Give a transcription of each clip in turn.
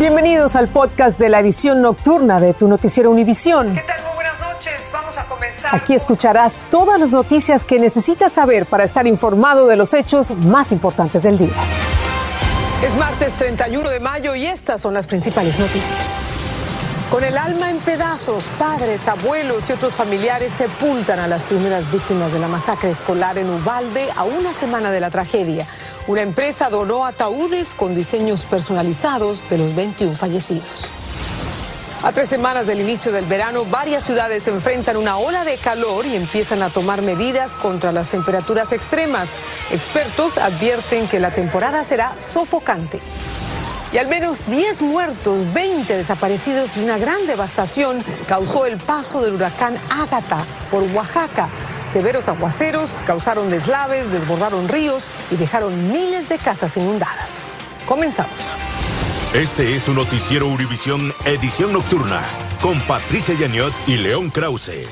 Bienvenidos al podcast de la edición nocturna de tu noticiero Univisión. ¿Qué tal? Muy buenas noches. Vamos a comenzar. Aquí escucharás todas las noticias que necesitas saber para estar informado de los hechos más importantes del día. Es martes 31 de mayo y estas son las principales noticias. Con el alma en pedazos, padres, abuelos y otros familiares sepultan a las primeras víctimas de la masacre escolar en Ubalde a una semana de la tragedia. Una empresa donó ataúdes con diseños personalizados de los 21 fallecidos. A tres semanas del inicio del verano, varias ciudades enfrentan una ola de calor y empiezan a tomar medidas contra las temperaturas extremas. Expertos advierten que la temporada será sofocante. Y al menos 10 muertos, 20 desaparecidos y una gran devastación causó el paso del huracán Ágata por Oaxaca. Severos aguaceros causaron deslaves, desbordaron ríos y dejaron miles de casas inundadas. Comenzamos. Este es su noticiero Univisión Edición Nocturna con Patricia Yaniot y León Krause.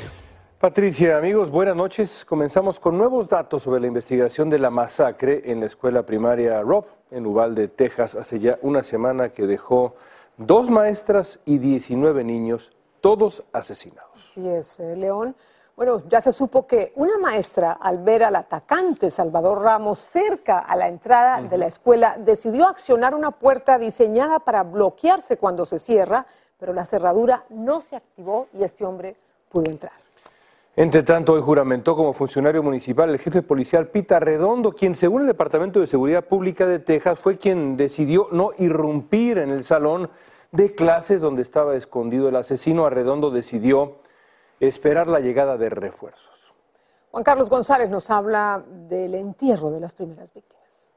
Patricia, amigos, buenas noches. Comenzamos con nuevos datos sobre la investigación de la masacre en la escuela primaria Rob en Uvalde, Texas, hace ya una semana que dejó dos maestras y 19 niños, todos asesinados. Sí es, eh, León. Bueno, ya se supo que una maestra, al ver al atacante Salvador Ramos cerca a la entrada de la escuela, decidió accionar una puerta diseñada para bloquearse cuando se cierra, pero la cerradura no se activó y este hombre pudo entrar. Entre tanto, hoy juramentó como funcionario municipal el jefe policial Pita Redondo, quien según el Departamento de Seguridad Pública de Texas fue quien decidió no irrumpir en el salón de clases donde estaba escondido el asesino. Arredondo decidió esperar la llegada de refuerzos. Juan Carlos González nos habla del entierro de las primeras víctimas.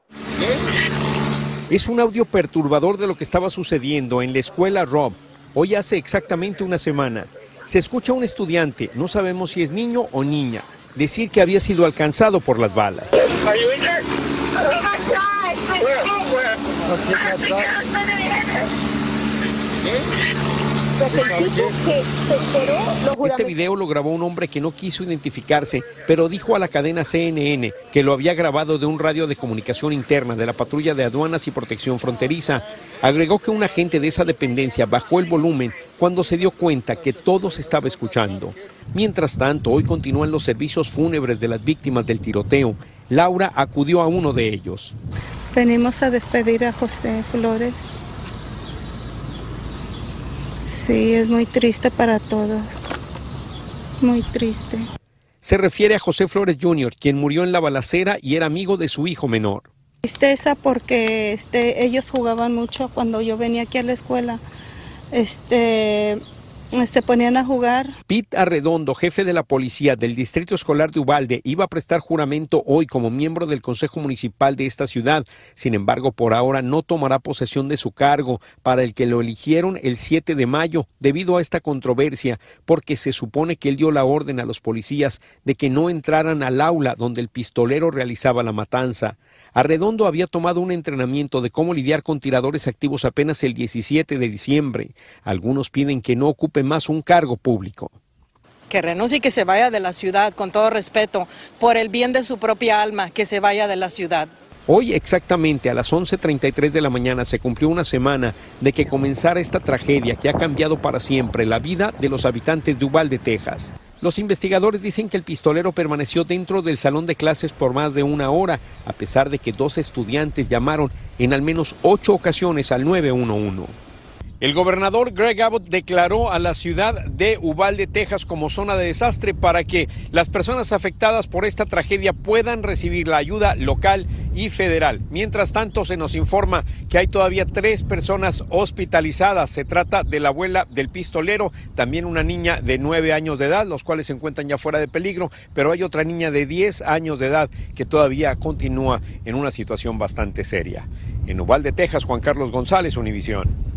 Es un audio perturbador de lo que estaba sucediendo en la escuela Rob hoy hace exactamente una semana. Se escucha a un estudiante, no sabemos si es niño o niña, decir que había sido alcanzado por las balas. Este video lo grabó un hombre que no quiso identificarse, pero dijo a la cadena CNN que lo había grabado de un radio de comunicación interna de la patrulla de aduanas y protección fronteriza. Agregó que un agente de esa dependencia bajó el volumen cuando se dio cuenta que todo se estaba escuchando. Mientras tanto, hoy continúan los servicios fúnebres de las víctimas del tiroteo. Laura acudió a uno de ellos. Venimos a despedir a José Flores. Sí, es muy triste para todos. Muy triste. Se refiere a José Flores Jr., quien murió en la balacera y era amigo de su hijo menor. Tristeza porque este, ellos jugaban mucho cuando yo venía aquí a la escuela. Este, se ponían a jugar. Pete Arredondo, jefe de la policía del Distrito Escolar de Ubalde, iba a prestar juramento hoy como miembro del Consejo Municipal de esta ciudad. Sin embargo, por ahora no tomará posesión de su cargo, para el que lo eligieron el 7 de mayo, debido a esta controversia, porque se supone que él dio la orden a los policías de que no entraran al aula donde el pistolero realizaba la matanza. Arredondo había tomado un entrenamiento de cómo lidiar con tiradores activos apenas el 17 de diciembre. Algunos piden que no ocupe más un cargo público. Que renuncie y que se vaya de la ciudad, con todo respeto, por el bien de su propia alma, que se vaya de la ciudad. Hoy exactamente a las 11.33 de la mañana se cumplió una semana de que comenzara esta tragedia que ha cambiado para siempre la vida de los habitantes de Uvalde, Texas. Los investigadores dicen que el pistolero permaneció dentro del salón de clases por más de una hora, a pesar de que dos estudiantes llamaron en al menos ocho ocasiones al 911. El gobernador Greg Abbott declaró a la ciudad de Uvalde, Texas, como zona de desastre para que las personas afectadas por esta tragedia puedan recibir la ayuda local y federal. Mientras tanto, se nos informa que hay todavía tres personas hospitalizadas. Se trata de la abuela del pistolero, también una niña de nueve años de edad, los cuales se encuentran ya fuera de peligro, pero hay otra niña de diez años de edad que todavía continúa en una situación bastante seria. En Uvalde, Texas, Juan Carlos González, Univisión.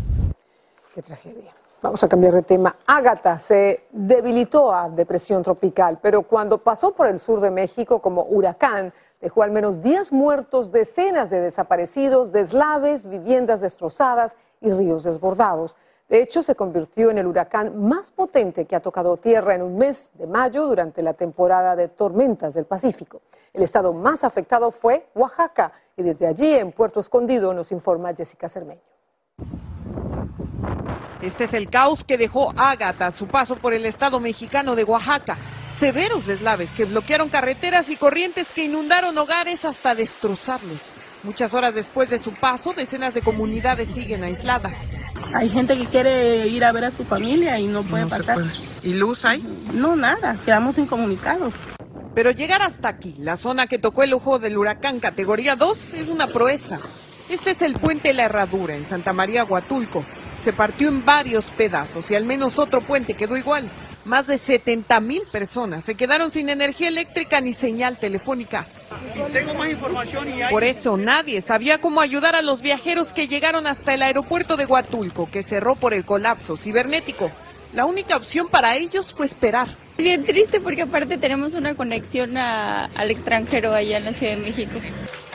Qué tragedia. Vamos a cambiar de tema. Ágata se debilitó a depresión tropical, pero cuando pasó por el sur de México como huracán, dejó al menos 10 muertos, decenas de desaparecidos, deslaves, viviendas destrozadas y ríos desbordados. De hecho, se convirtió en el huracán más potente que ha tocado tierra en un mes de mayo durante la temporada de tormentas del Pacífico. El estado más afectado fue Oaxaca y desde allí, en Puerto Escondido, nos informa Jessica Cermeño. Este es el caos que dejó Ágata a su paso por el estado mexicano de Oaxaca. Severos deslaves que bloquearon carreteras y corrientes que inundaron hogares hasta destrozarlos. Muchas horas después de su paso, decenas de comunidades siguen aisladas. Hay gente que quiere ir a ver a su familia y no puede pasar. ¿Y luz hay? No, nada, quedamos incomunicados. Pero llegar hasta aquí, la zona que tocó el ojo del huracán categoría 2, es una proeza. Este es el puente La Herradura en Santa María Huatulco. Se partió en varios pedazos y al menos otro puente quedó igual. Más de 70 mil personas se quedaron sin energía eléctrica ni señal telefónica. Tengo más información y Por eso nadie sabía cómo ayudar a los viajeros que llegaron hasta el aeropuerto de Huatulco, que cerró por el colapso cibernético. La única opción para ellos fue esperar. Bien triste porque aparte tenemos una conexión a- al extranjero allá en la Ciudad de México.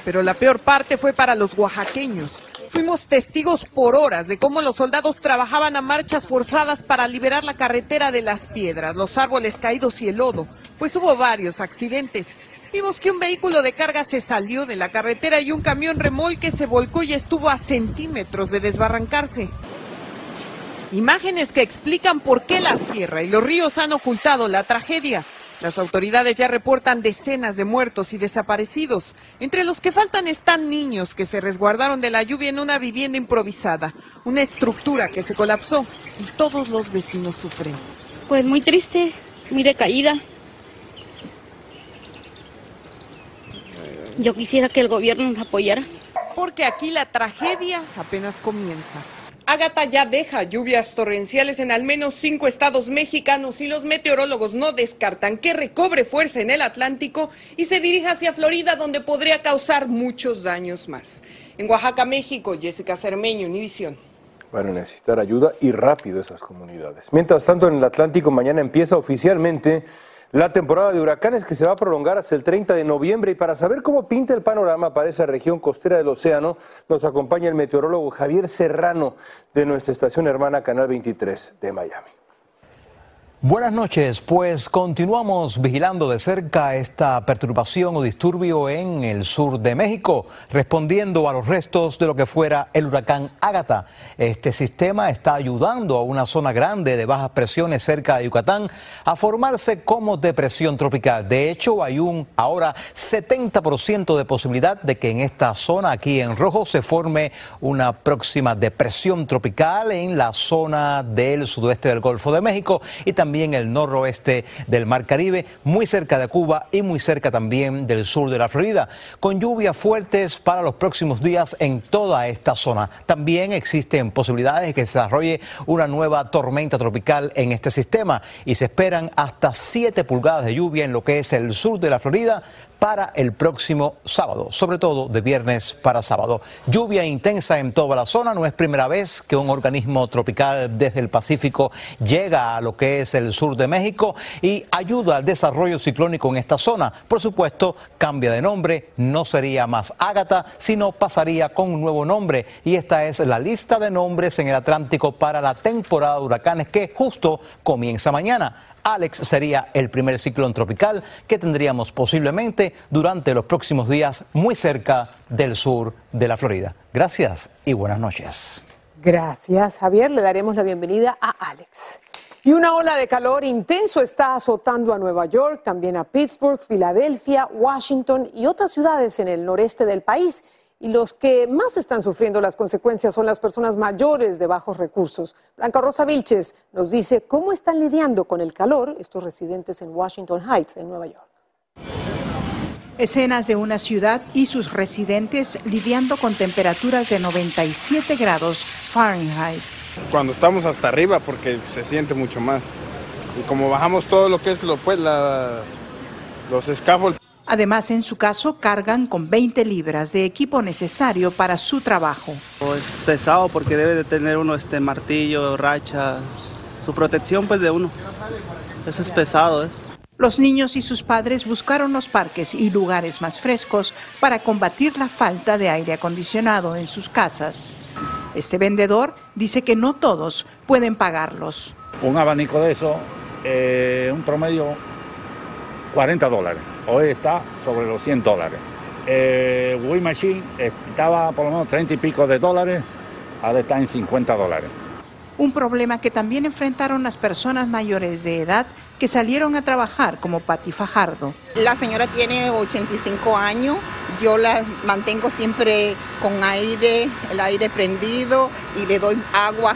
Pero la peor parte fue para los oaxaqueños. Fuimos testigos por horas de cómo los soldados trabajaban a marchas forzadas para liberar la carretera de las piedras, los árboles caídos y el lodo, pues hubo varios accidentes. Vimos que un vehículo de carga se salió de la carretera y un camión remolque se volcó y estuvo a centímetros de desbarrancarse. Imágenes que explican por qué la sierra y los ríos han ocultado la tragedia. Las autoridades ya reportan decenas de muertos y desaparecidos. Entre los que faltan están niños que se resguardaron de la lluvia en una vivienda improvisada, una estructura que se colapsó y todos los vecinos sufren. Pues muy triste, muy decaída. Yo quisiera que el gobierno nos apoyara. Porque aquí la tragedia apenas comienza. Ágata ya deja lluvias torrenciales en al menos cinco estados mexicanos y los meteorólogos no descartan que recobre fuerza en el Atlántico y se dirija hacia Florida donde podría causar muchos daños más. En Oaxaca, México, Jessica Cermeño, Univisión. Van a necesitar ayuda y rápido esas comunidades. Mientras tanto, en el Atlántico mañana empieza oficialmente la temporada de huracanes que se va a prolongar hasta el 30 de noviembre y para saber cómo pinta el panorama para esa región costera del océano, nos acompaña el meteorólogo Javier Serrano de nuestra estación hermana Canal 23 de Miami. Buenas noches, pues continuamos vigilando de cerca esta perturbación o disturbio en el sur de México, respondiendo a los restos de lo que fuera el huracán Ágata. Este sistema está ayudando a una zona grande de bajas presiones cerca de Yucatán a formarse como depresión tropical. De hecho, hay un ahora 70% de posibilidad de que en esta zona aquí en rojo se forme una próxima depresión tropical en la zona del sudoeste del Golfo de México y también el noroeste del Mar Caribe, muy cerca de Cuba y muy cerca también del sur de la Florida, con lluvias fuertes para los próximos días en toda esta zona. También existen posibilidades de que se desarrolle una nueva tormenta tropical en este sistema y se esperan hasta 7 pulgadas de lluvia en lo que es el sur de la Florida para el próximo sábado, sobre todo de viernes para sábado. Lluvia intensa en toda la zona, no es primera vez que un organismo tropical desde el Pacífico llega a lo que es el sur de México y ayuda al desarrollo ciclónico en esta zona. Por supuesto, cambia de nombre, no sería más Ágata, sino pasaría con un nuevo nombre y esta es la lista de nombres en el Atlántico para la temporada de huracanes que justo comienza mañana. Alex sería el primer ciclón tropical que tendríamos posiblemente durante los próximos días muy cerca del sur de la Florida. Gracias y buenas noches. Gracias, Javier. Le daremos la bienvenida a Alex. Y una ola de calor intenso está azotando a Nueva York, también a Pittsburgh, Filadelfia, Washington y otras ciudades en el noreste del país. Y los que más están sufriendo las consecuencias son las personas mayores de bajos recursos. Blanca Rosa Vilches nos dice cómo están lidiando con el calor estos residentes en Washington Heights, en Nueva York. Escenas de una ciudad y sus residentes lidiando con temperaturas de 97 grados Fahrenheit. Cuando estamos hasta arriba porque se siente mucho más. Y como bajamos todo lo que es lo, pues, la, los scaffolds. Además, en su caso, cargan con 20 libras de equipo necesario para su trabajo. Es pesado porque debe de tener uno este martillo, racha, su protección pues de uno. Eso es pesado, ¿eh? Los niños y sus padres buscaron los parques y lugares más frescos para combatir la falta de aire acondicionado en sus casas. Este vendedor dice que no todos pueden pagarlos. Un abanico de eso, eh, un promedio 40 dólares. Hoy está sobre los 100 dólares. Eh, Wii Machine estaba por lo menos 30 y pico de dólares, ahora está en 50 dólares. un problema que también enfrentaron las personas mayores de edad que salieron a trabajar como Pati Fajardo. La señora tiene 85 años, yo la mantengo siempre con aire, el aire prendido y le doy agua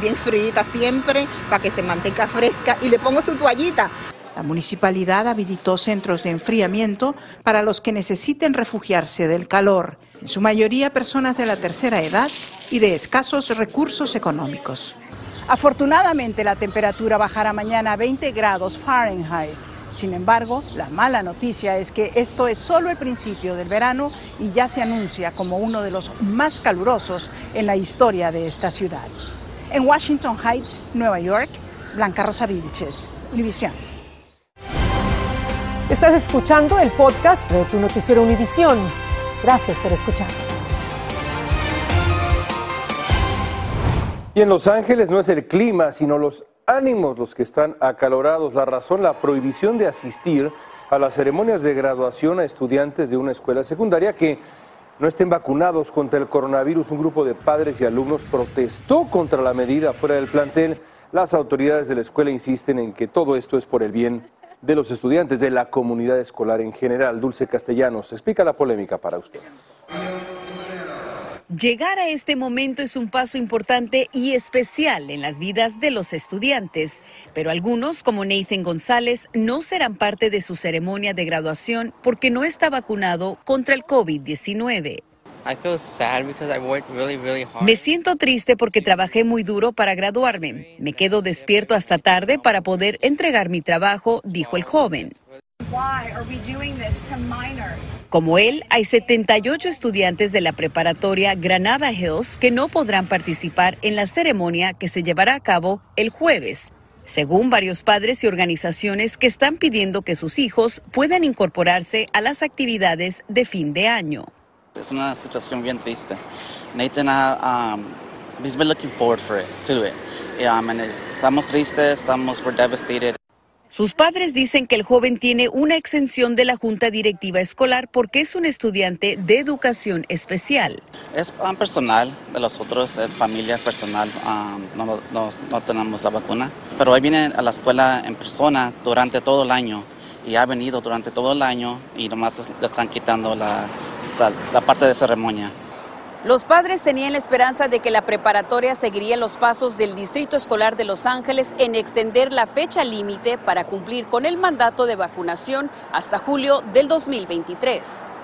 bien frita siempre para que se mantenga fresca y le pongo su toallita. La municipalidad habilitó centros de enfriamiento para los que necesiten refugiarse del calor, en su mayoría personas de la tercera edad y de escasos recursos económicos. Afortunadamente la temperatura bajará mañana a 20 grados Fahrenheit. Sin embargo, la mala noticia es que esto es solo el principio del verano y ya se anuncia como uno de los más calurosos en la historia de esta ciudad. En Washington Heights, Nueva York, Blanca Rosa Vilches, Univisión. Estás escuchando el podcast de tu noticiero Univisión. Gracias por escuchar. Y en Los Ángeles no es el clima, sino los ánimos los que están acalorados. La razón, la prohibición de asistir a las ceremonias de graduación a estudiantes de una escuela secundaria que no estén vacunados contra el coronavirus. Un grupo de padres y alumnos protestó contra la medida fuera del plantel. Las autoridades de la escuela insisten en que todo esto es por el bien de los estudiantes, de la comunidad escolar en general. Dulce Castellanos explica la polémica para usted. Llegar a este momento es un paso importante y especial en las vidas de los estudiantes, pero algunos, como Nathan González, no serán parte de su ceremonia de graduación porque no está vacunado contra el COVID-19. Me siento triste porque trabajé muy duro para graduarme. Me quedo despierto hasta tarde para poder entregar mi trabajo, dijo el joven. Como él, hay 78 estudiantes de la preparatoria Granada Hills que no podrán participar en la ceremonia que se llevará a cabo el jueves, según varios padres y organizaciones que están pidiendo que sus hijos puedan incorporarse a las actividades de fin de año. Es una situación bien triste. Nathan ha, um, he's been looking forward for it, to it. Um, estamos tristes, estamos, we're devastated. Sus padres dicen que el joven tiene una exención de la Junta Directiva Escolar porque es un estudiante de educación especial. Es personal de los otros, es familia personal, no, no, tenemos la vacuna, pero él viene a la escuela en persona durante todo el año y ha venido durante todo el año y nomás le están quitando la, la parte de ceremonia. Los padres tenían la esperanza de que la preparatoria seguiría los pasos del Distrito Escolar de Los Ángeles en extender la fecha límite para cumplir con el mandato de vacunación hasta julio del 2023.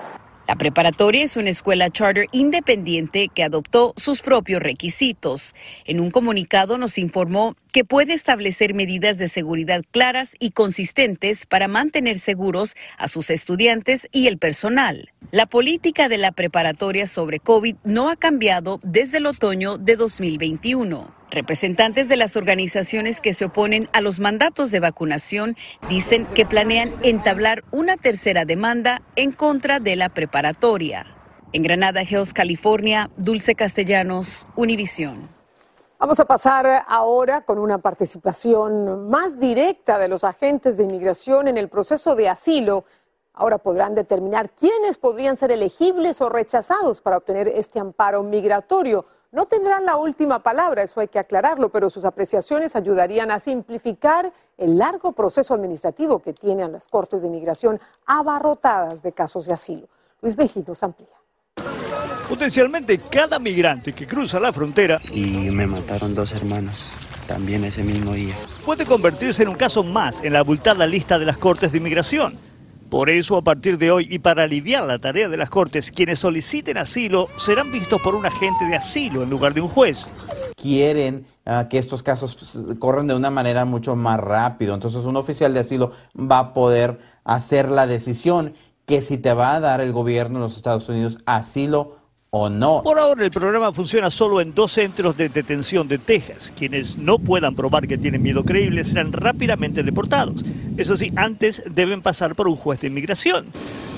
La preparatoria es una escuela charter independiente que adoptó sus propios requisitos. En un comunicado nos informó que puede establecer medidas de seguridad claras y consistentes para mantener seguros a sus estudiantes y el personal. La política de la preparatoria sobre COVID no ha cambiado desde el otoño de 2021. Representantes de las organizaciones que se oponen a los mandatos de vacunación dicen que planean entablar una tercera demanda en contra de la preparatoria. En Granada Hills, California, Dulce Castellanos, Univisión. Vamos a pasar ahora con una participación más directa de los agentes de inmigración en el proceso de asilo. Ahora podrán determinar quiénes podrían ser elegibles o rechazados para obtener este amparo migratorio no tendrán la última palabra, eso hay que aclararlo, pero sus apreciaciones ayudarían a simplificar el largo proceso administrativo que tienen las Cortes de Inmigración abarrotadas de casos de asilo. Luis nos amplía. Potencialmente cada migrante que cruza la frontera y me mataron dos hermanos también ese mismo día. Puede convertirse en un caso más en la abultada lista de las Cortes de Inmigración. Por eso, a partir de hoy y para aliviar la tarea de las Cortes, quienes soliciten asilo serán vistos por un agente de asilo en lugar de un juez. Quieren ah, que estos casos pues, corran de una manera mucho más rápido. Entonces, un oficial de asilo va a poder hacer la decisión que si te va a dar el gobierno de los Estados Unidos asilo o no. Por ahora el programa funciona solo en dos centros de detención de Texas. Quienes no puedan probar que tienen miedo creíble serán rápidamente deportados. Eso sí, antes deben pasar por un juez de inmigración.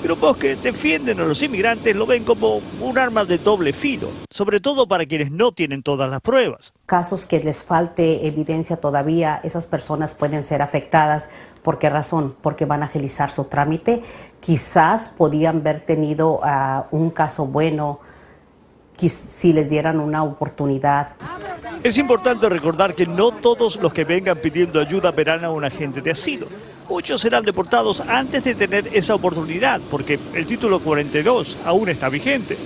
Grupos que defienden a los inmigrantes lo ven como un arma de doble filo, sobre todo para quienes no tienen todas las pruebas. Casos que les falte evidencia todavía, esas personas pueden ser afectadas. ¿Por qué razón? Porque van a agilizar su trámite. Quizás podían haber tenido ah, un caso bueno si les dieran una oportunidad. Es importante recordar que no todos los que vengan pidiendo ayuda verán a un agente de asilo. Muchos serán deportados antes de tener esa oportunidad, porque el título 42 aún está vigente.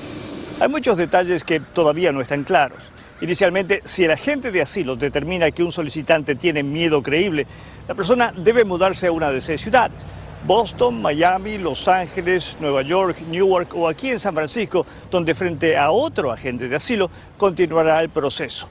Hay muchos detalles que todavía no están claros. Inicialmente, si el agente de asilo determina que un solicitante tiene miedo creíble, la persona debe mudarse a una de seis ciudades. Boston, Miami, Los Ángeles, Nueva York, Newark o aquí en San Francisco, donde frente a otro agente de asilo continuará el proceso.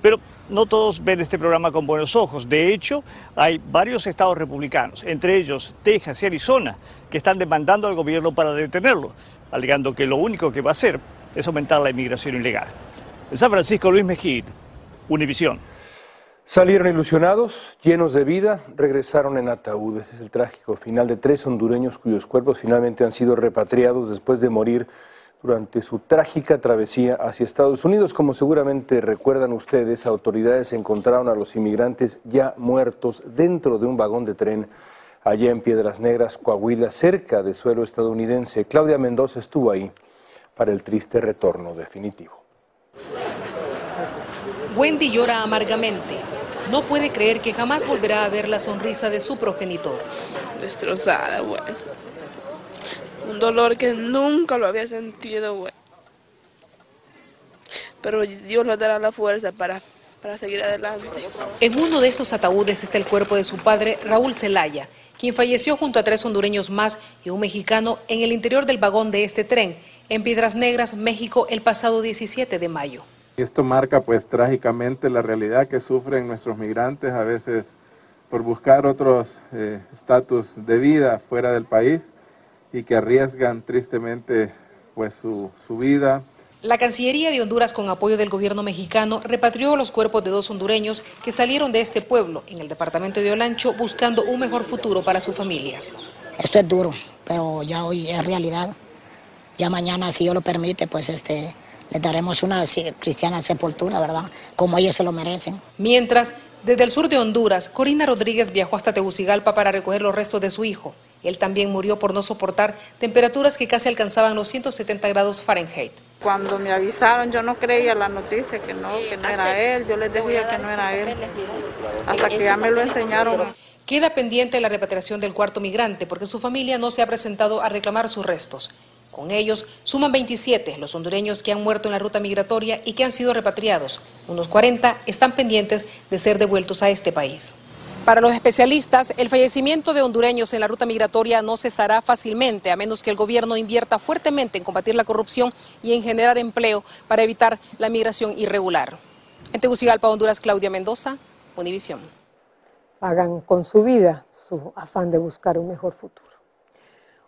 Pero no todos ven este programa con buenos ojos. De hecho, hay varios estados republicanos, entre ellos Texas y Arizona, que están demandando al gobierno para detenerlo, alegando que lo único que va a hacer es aumentar la inmigración ilegal. En San Francisco, Luis Mejía, Univisión. Salieron ilusionados, llenos de vida, regresaron en ataúdes. Es el trágico final de tres hondureños cuyos cuerpos finalmente han sido repatriados después de morir durante su trágica travesía hacia Estados Unidos. Como seguramente recuerdan ustedes, autoridades encontraron a los inmigrantes ya muertos dentro de un vagón de tren allá en Piedras Negras, Coahuila, cerca de suelo estadounidense. Claudia Mendoza estuvo ahí para el triste retorno definitivo. Wendy llora amargamente. No puede creer que jamás volverá a ver la sonrisa de su progenitor. Destrozada, bueno un dolor que nunca lo había sentido, güey. Pero Dios le dará la fuerza para, para seguir adelante. En uno de estos ataúdes está el cuerpo de su padre, Raúl Zelaya, quien falleció junto a tres hondureños más y un mexicano en el interior del vagón de este tren, en Piedras Negras, México, el pasado 17 de mayo. Esto marca pues trágicamente la realidad que sufren nuestros migrantes a veces por buscar otros eh, estatus de vida fuera del país y que arriesgan tristemente pues su, su vida. La Cancillería de Honduras, con apoyo del gobierno mexicano, repatrió los cuerpos de dos hondureños que salieron de este pueblo, en el departamento de Olancho, buscando un mejor futuro para sus familias. Esto es duro, pero ya hoy es realidad. Ya mañana, si Dios lo permite, pues este, le daremos una cristiana sepultura, ¿verdad? Como ellos se lo merecen. Mientras, desde el sur de Honduras, Corina Rodríguez viajó hasta Tegucigalpa para recoger los restos de su hijo. Él también murió por no soportar temperaturas que casi alcanzaban los 170 grados Fahrenheit. Cuando me avisaron yo no creía la noticia que no, que no era él, yo les decía que no era él, hasta que ya me lo enseñaron. Queda pendiente la repatriación del cuarto migrante porque su familia no se ha presentado a reclamar sus restos. Con ellos suman 27 los hondureños que han muerto en la ruta migratoria y que han sido repatriados. Unos 40 están pendientes de ser devueltos a este país. Para los especialistas, el fallecimiento de hondureños en la ruta migratoria no cesará fácilmente, a menos que el gobierno invierta fuertemente en combatir la corrupción y en generar empleo para evitar la migración irregular. En Tegucigalpa, Honduras, Claudia Mendoza, Univisión. Pagan con su vida su afán de buscar un mejor futuro.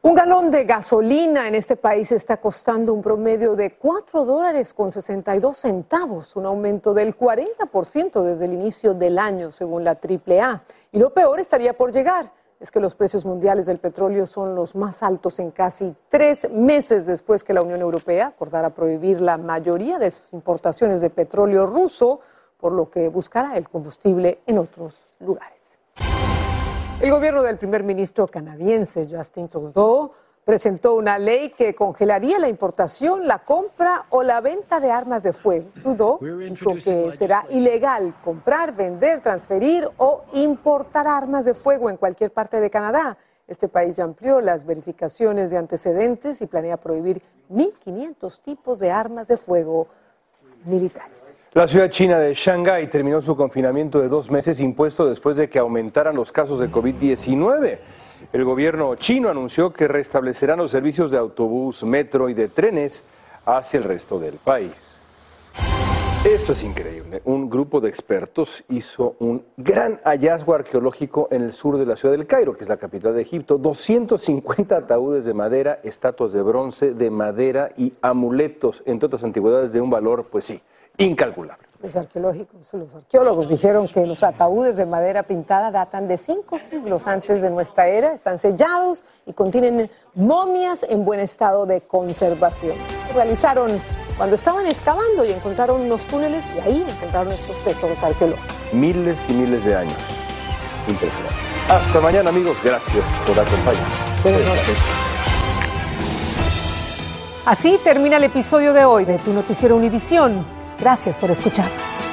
Un galón de gasolina en este país está costando un promedio de 4 dólares con 62 centavos, un aumento del 40% desde el inicio del año, según la AAA. Y lo peor estaría por llegar, es que los precios mundiales del petróleo son los más altos en casi tres meses después que la Unión Europea acordara prohibir la mayoría de sus importaciones de petróleo ruso, por lo que buscará el combustible en otros lugares. El gobierno del primer ministro canadiense Justin Trudeau presentó una ley que congelaría la importación, la compra o la venta de armas de fuego. Trudeau dijo que será ilegal comprar, vender, transferir o importar armas de fuego en cualquier parte de Canadá. Este país ya amplió las verificaciones de antecedentes y planea prohibir 1.500 tipos de armas de fuego La ciudad china de Shanghái terminó su confinamiento de dos meses impuesto después de que aumentaran los casos de COVID-19. El gobierno chino anunció que restablecerán los servicios de autobús, metro y de trenes hacia el resto del país. Esto es increíble. Un grupo de expertos hizo un gran hallazgo arqueológico en el sur de la ciudad del Cairo, que es la capital de Egipto. 250 ataúdes de madera, estatuas de bronce, de madera y amuletos, entre otras antigüedades de un valor, pues sí, incalculable. Los arqueológicos, los arqueólogos dijeron que los ataúdes de madera pintada datan de cinco siglos antes de nuestra era, están sellados y contienen momias en buen estado de conservación. Realizaron cuando estaban excavando y encontraron unos túneles y ahí encontraron estos tesoros arqueológicos. Miles y miles de años. Impresionante. Hasta mañana amigos, gracias por acompañarnos. Buenas noches. Así termina el episodio de hoy de Tu Noticiero Univisión. Gracias por escucharnos.